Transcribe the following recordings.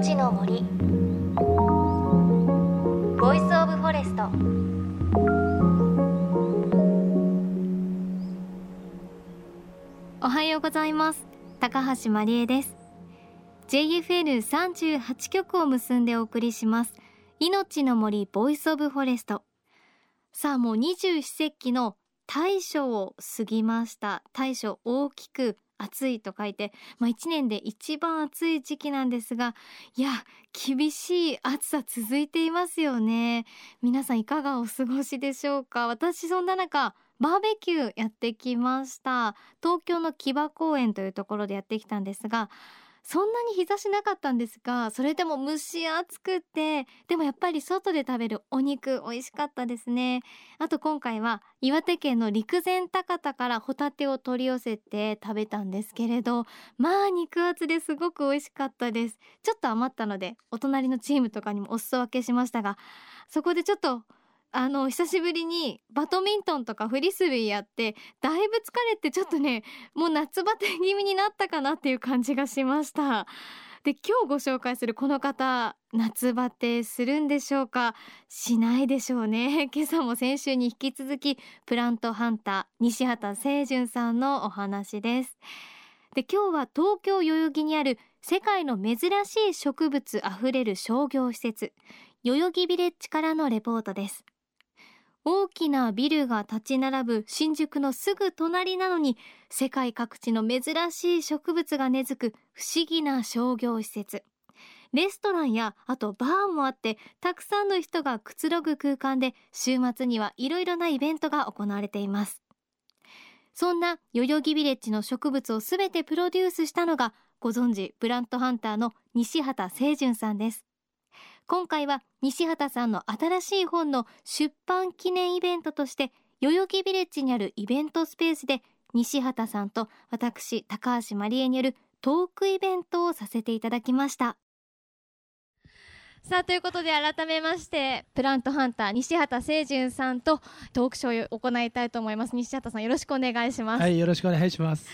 命の森。 Voice of Forest。おはようございます。高橋万里恵です。JFN38 局を結んでお送りします。命の森ボイスオブフォレスト。さあもう二十四節気の大暑を過ぎました。大暑大きく暑いと書いて、まあ、1年で一番暑い時期なんですがいや厳しい暑さ続いていますよね。皆さんいかがお過ごしでしょうか？私そんな中バーベキューやってきました。東京の木場公園というところでやってきたんですがそんなに日差しなかったんですがそれでも蒸し暑くてでもやっぱり外で食べるお肉美味しかったですね。あと今回は岩手県の陸前高田からホタテを取り寄せて食べたんですけれどまあ肉厚ですごく美味しかったです。ちょっと余ったのでお隣のチームとかにもお裾分けしましたがそこでちょっとあの久しぶりにバドミントンとかフリスビーやってだいぶ疲れてちょっとねもう夏バテ気味になったかなっていう感じがしました。で今日ご紹介するこの方夏バテするんでしょうか？しないでしょうね。今朝も先週に引き続きプラントハンター西畑清純さんのお話です。で今日は東京代々木にある世界の珍しい植物あふれる商業施設代々木ビレッジからのレポートです大きなビルが立ち並ぶ新宿のすぐ隣なのに世界各地の珍しい植物が根付く不思議な商業施設。レストランやあとバーもあってたくさんの人がくつろぐ空間で週末にはいろいろなイベントが行われています。そんな代々木ビレッジの植物をすべてプロデュースしたのがご存知プラントハンターの西畑清純さんです。今回は西畑さんの新しい本の出版記念イベントとして代々木ビレッジにあるイベントスペースで西畑さんと私高橋真理恵によるトークイベントをさせていただきました。さあということで改めましてプラントハンター西畑清純さんとトークショーを行いたいと思います。西畑さんよろしくお願いします。はいよろしくお願いします。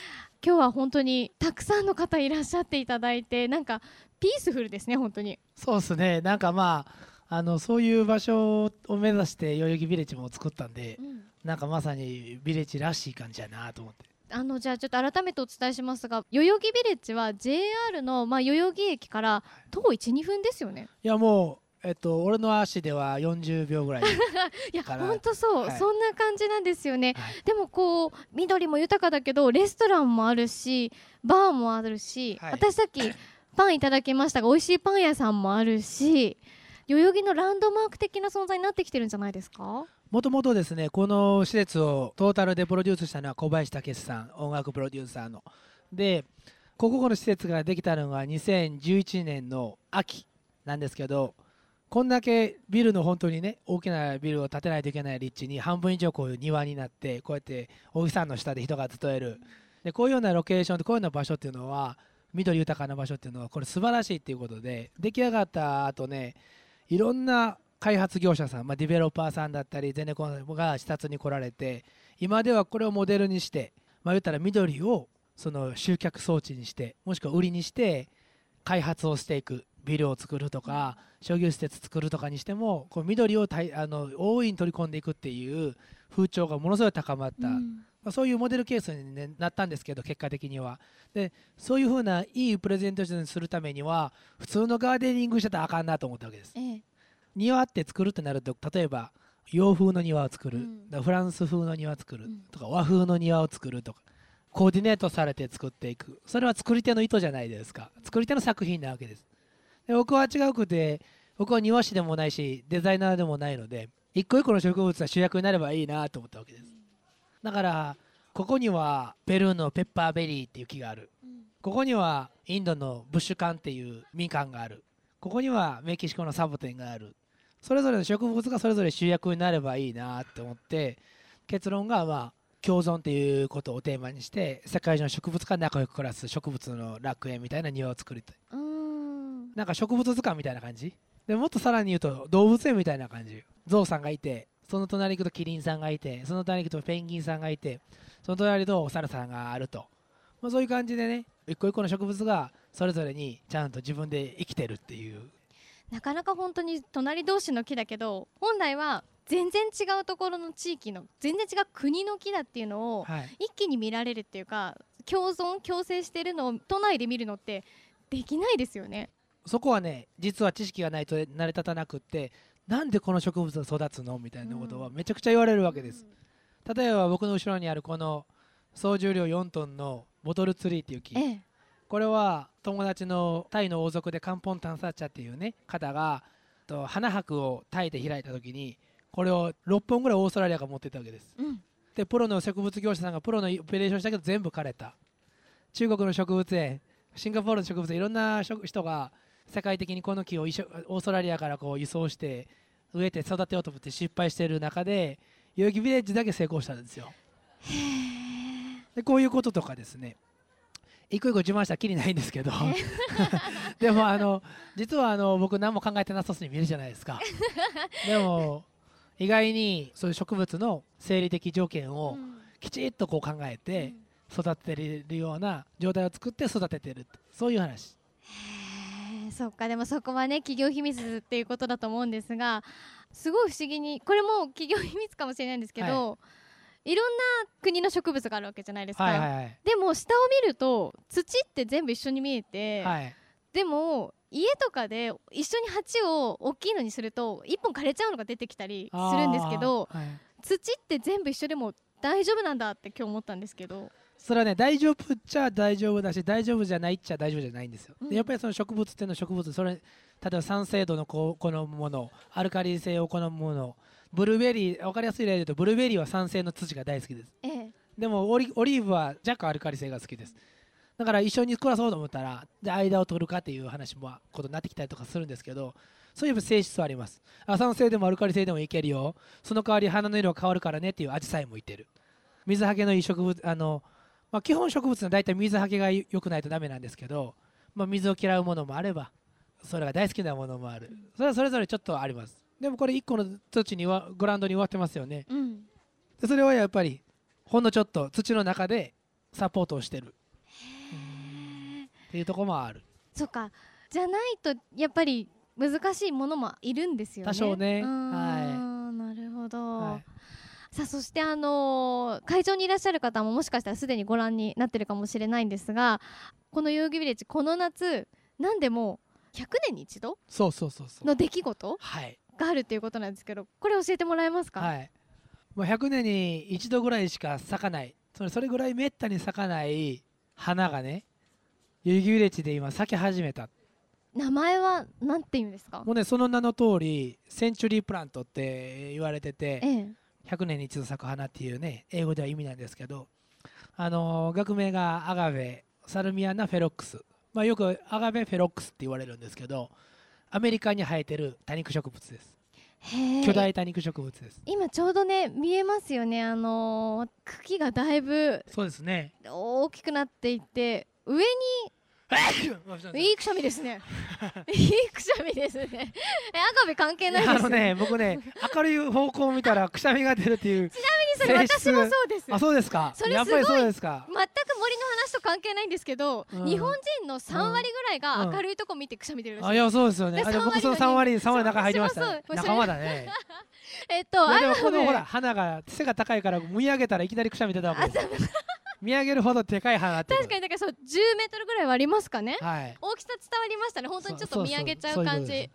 今日は本当にたくさんの方いらっしゃっていただいてなんかピースフルですね本当に。そうですね。なんかまああのそういう場所を目指して代々木ビレッジも作ったんで、うん、なんかまさにビレッジらしい感じやなと思って。あのじゃあちょっと改めてお伝えしますが代々木ビレッジは JR の、まあ、代々木駅から徒歩12分ですよね。いやもうえっと、俺の足では40秒ぐらい いや本当そう、はい、そんな感じなんですよね、はい、でもこう緑も豊かだけどレストランもあるしバーもあるし、はい、私さっきパンいただきましたが美味しいパン屋さんもあるし代々木のランドマーク的な存在になってきてるんじゃないですか？もともとですねこの施設をトータルでプロデュースしたのは小林武さん音楽プロデューサーの。でここの施設ができたのが2011年の秋なんですけどこんだけビルの本当にね大きなビルを建てないといけない立地に半分以上こういう庭になってこうやって大木山の下で人が集える。でこういうようなロケーションとこういうような場所っていうのは緑豊かな場所っていうのはこれ素晴らしいっていうことで出来上がった後ねいろんな開発業者さん、まあ、ディベロッパーさんだったりゼネコンが視察に来られて今ではこれをモデルにして、まあ、言ったら緑をその集客装置にしてもしくは売りにして開発をしていくビルを作るとか商業施設作るとかにしてもこう緑をたいあの大いに取り込んでいくっていう風潮がものすごい高まった、うん。まあ、そういうモデルケースに、ね、なったんですけど結果的には。でそういうふうないいプレゼントーションにするためには普通のガーデニングしてたらあかんなと思ったわけです、ええ、庭って作るってなると例えば洋風の庭を作る、うん、フランス風の庭を作る。とか、和風の庭を作るとか。コーディネートされて作っていく。それは作り手の意図じゃないですか。作り手の作品なわけです。で僕は違うくて僕は庭師でもないしデザイナーでもないので一個一個の植物は主役になればいいなと思ったわけですだからここにはペルーのペッパーベリーっていう木がある、うん、ここにはインドのブッシュカンっていうみかんがある。ここにはメキシコのサボテンがある。それぞれの植物がそれぞれ主役になればいいなって思って結論がまあ共存っていうことをテーマにして世界中の植物が仲良く暮らす植物の楽園みたいな庭を作りたい。なんか植物図鑑みたいな感じ。でもっとさらに言うと動物園みたいな感じ。ゾウさんがいてその隣に行くとキリンさんがいてその隣に行くとペンギンさんがいてその隣とお猿さんがあると、まあ、そういう感じでね一個一個の植物がそれぞれにちゃんと自分で生きてるっていう。なかなか本当に隣同士の木だけど本来は全然違うところの地域の全然違う国の木だっていうのをはい。一気に見られるっていうか共存共生してるのを都内で見るのってできないですよね。そこはね実は知識がないと成り立たなくってなんでこの植物が育つの？みたいなことはめちゃくちゃ言われるわけです、例えば僕の後ろにあるこの総重量4トンのボトルツリーっていう木。ええ、これは友達のタイの王族でカンポンタンサッチャっていうね方がと花博をタイで開いた時にこれを6本ぐらいオーストラリアが持ってったわけです。うん、でプロの植物業者さんがプロのオペレーションしたけど全部枯れた。中国の植物園シンガポールの植物園いろんな植人が世界的にこの木をオーストラリアからこう輸送して植えて育てようと思って失敗している中で代々木ビレッジだけ成功したんですよ。でこういうこととかですね。一個一個自慢したらきりないんですけど。でもあの実はあの僕何も考えてなさそうに見えるじゃないですか。でも意外にそういう植物の生理的条件をうん。きちっとこう考えて育てれるような状態を作って育ててるそういう話そっか。でもそこはね企業秘密っていうことだと思うんですがすごい不思議にこれも企業秘密かもしれないんですけど、い、ろんな国の植物があるわけじゃないですか、はいはいはい。でも下を見ると土って全部一緒に見えて、はい。でも家とかで一緒に鉢を大きいのにすると一本枯れちゃうのが出てきたりするんですけどはい。土って全部一緒でも大丈夫なんだって今日思ったんですけどそれはね大丈夫っちゃ大丈夫だし大丈夫じゃないっちゃ大丈夫じゃないんですよ、うん。でやっぱりその植物っていうのは植物それ例えば酸性度のこう好むものアルカリ性を好むものブルーベリー分かりやすい例で言うとブルーベリーは酸性の土が大好きです。ええ。でもオリーブは若干アルカリ性が好きです。だから一緒に暮らそうと思ったらで間を取るかっていう話もことになってきたりとかするんですけどそういう性質はあります。あ酸性でもアルカリ性でもいけるよ。その代わり花の色が変わるからねっていう味さえもいてる。水はけのいい植物あの、まあ、基本植物は大体水はけが良くないとダメなんですけど、まあ、水を嫌うものもあればそれが大好きなものもある。それはそれぞれちょっとあります。でもこれ1個の土にはグラウンドに植わってますよね。うん。でそれはやっぱりほんのちょっと土の中でサポートをしてる。っていうところもある。そっか。じゃないとやっぱり難しいものもいるんですよね。多少ね。はなるほど、はいさあそしてあのー会場にいらっしゃる方ももしかしたらすでにご覧になってるかもしれないんですがこの代々木ビレッジこの夏何でも100年に一度そうそうそうそう。の出来事はい。があるっていうことなんですけどこれ教えてもらえますか、はい。もう100年に一度ぐらいしか咲かない。それそれぐらいめったに咲かない花がね代々木ビレッジで今咲き始めた。名前は何て言うんですか？もうねその名の通りセンチュリープラントって言われててええ100年に一度咲く花っていうね英語では意味なんですけどあのー学名がアガベサルミアナ・フェロックス、まあ、よくアガベ・フェロックスって言われるんですけどアメリカに生えてる多肉植物です。巨大多肉植物です。今ちょうどね見えますよね。あのー茎がだいぶそうですね。大きくなっていって上にいいくしゃみですね。いいくしゃみですね。えアガベ関係ないですあのね僕ね明るい方向を見たらくしゃみが出るっていう それ性質私もそうです。あそうですか？それやっぱりすごいそうですか？全く森の話と関係ないんですけど、うん。日本人の3割ぐらいが明るいとこ見てくしゃみ出るらしいあいやそうですよね。であ僕その3 3割割3割の中入りましたそうそうそう。仲間だね。えっといやでもアガベこのほら花が背が高いから見上げたらいきなりくしゃみ出たわけあです見上げるほどでかい花確かにだからそう10メートルぐらいはありますかね。はい。大きさ伝わりましたね。本当にちょっと見上げちゃうそ感じ。え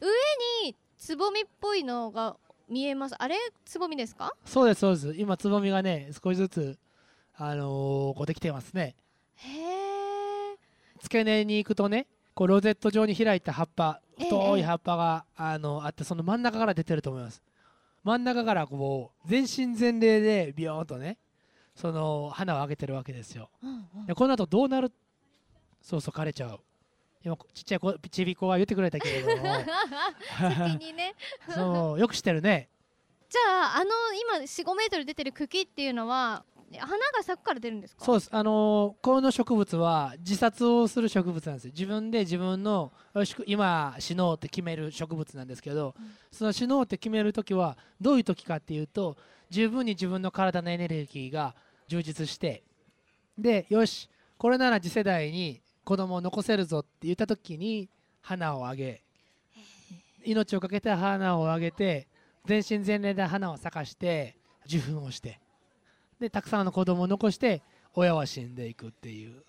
上につぼみっぽいのが見えますあれつぼみですかそうですそうです今つぼみがね少しずつあのーこうできてますねへえ付け根に行くとねこうロゼット状に開いた葉っぱええ太い葉っぱが、あのあってその真ん中から出てると思います真ん中からこう全身全霊でビヨーンとねその花を上げてるわけですよ。うんうん。でこの後どうなる？そうそう枯れちゃう。今ちっちゃい子ちびっ子が言ってくれたけれども。先にね。そうよくしてるね。じゃああの今45メートル出てる茎っていうのは花が咲くから出るんですか？そうです。あのーこの植物は自殺をする植物なんですよ。自分で自分の今死のうって決める植物なんですけど、うん。その死のうって決める時はどういう時かっていうと十分に自分の体のエネルギーが充実してでよしこれなら次世代に子供を残せるぞって言った時に花をあげ命をかけて花をあげて全身全霊で花を咲かして受粉をしてでたくさんの子供を残して親は死んでいくっていう。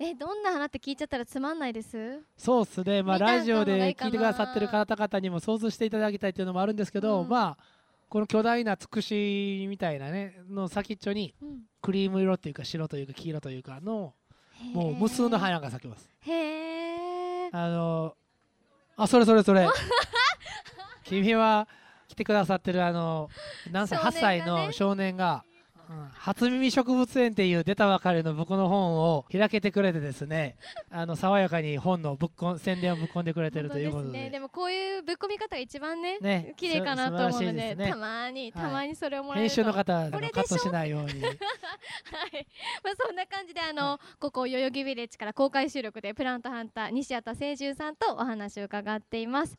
えどんな花って聞いちゃったらつまんないです？そうっすね。まあラジオで聞いてくださってる方々にも想像していただきたいっていうのもあるんですけど、うん。まあこの巨大なつくしみたいなねの先っちょにうん。クリーム色っていうか白というか黄色というかのもう無数の花が咲きます。へえあのあそれそれそれ。君は来てくださってるあの何歳、8少年がね。歳の少年が、うん初耳植物園っていう出たばかりの僕の本を開けてくれてですねあの爽やかに本のぶっこん宣伝をぶっ込んでくれてるということで。ね、でもこういうぶっ込み方が一番ねね綺麗かなと思うのでね。たまにはいたまにそれをもらえ編ると。集の方あのこれでしょカットしないように。はい、まあそんな感じであの、ここ代々木ビレッジから公開収録でプラントハンター西畠清順さんとお話を伺っています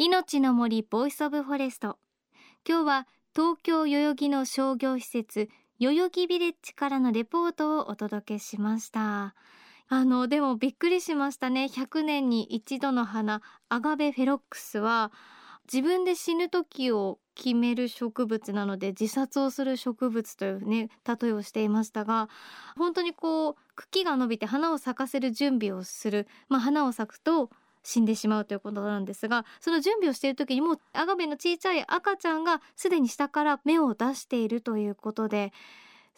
命の森 Voice of Forest。今日は東京代々木の商業施設代々木ビレッジからのレポートをお届けしました。あのでもびっくりしましたね。100年に一度の花アガベフェロックスは自分で死ぬ時を決める植物なので自殺をする植物というね例えをしていましたが本当にこう茎が伸びて花を咲かせる準備をする、まあ、花を咲くと死んでしまうということなんですがその準備をしている時にもうアガベの小さい赤ちゃんがすでに下から芽を出しているということで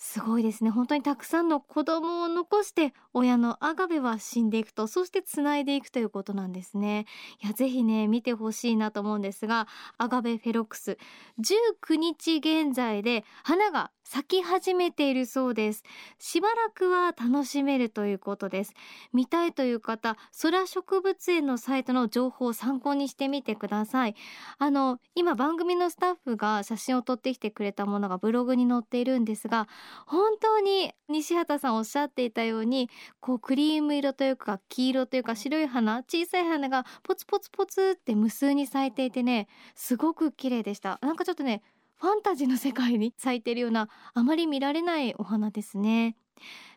すごいですね。本当にたくさんの子供を残して親のアガベは死んでいくとそしてつないでいくということなんですね。いやぜひね見てほしいなと思うんですがアガベフェロックス。19日現在で花が咲き始めているそうです。しばらくは楽しめるということです。見たいという方空植物園のサイトの情報を参考にしてみてください。あの今番組のスタッフが写真を撮ってきてくれたものがブログに載っているんですが本当に西畑さんおっしゃっていたようにこうクリーム色というか黄色というか白い花小さい花がポツポツポツって無数に咲いていてねすごく綺麗でした。なんかちょっとねファンタジーの世界に咲いているようなあまり見られないお花ですね。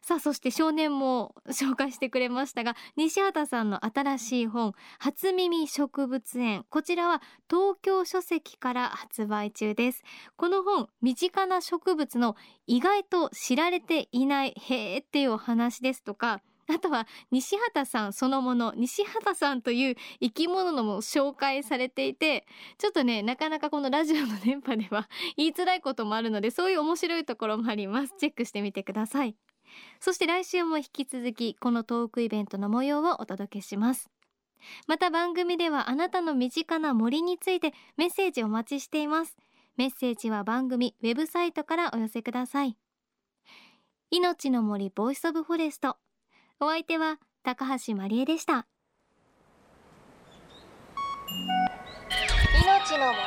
さあそして少年も紹介してくれましたが西畑さんの新しい本初耳植物園。こちらは東京書籍から発売中です。この本身近な植物の意外と知られていないへーっていうお話ですとかあとは西畑さんそのもの西畑さんという生き物のも紹介されていてちょっとねなかなかこのラジオの電波では 言いづらいこともあるのでそういう面白いところもあります。チェックしてみてください。そして来週も引き続きこのトークイベントの模様をお届けします。また番組ではあなたの身近な森についてメッセージお待ちしています。メッセージは番組ウェブサイトからお寄せください。命の森 Voice of Forest。お相手は高橋万里恵でした。命の森。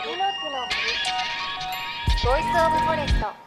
Voice of Forest。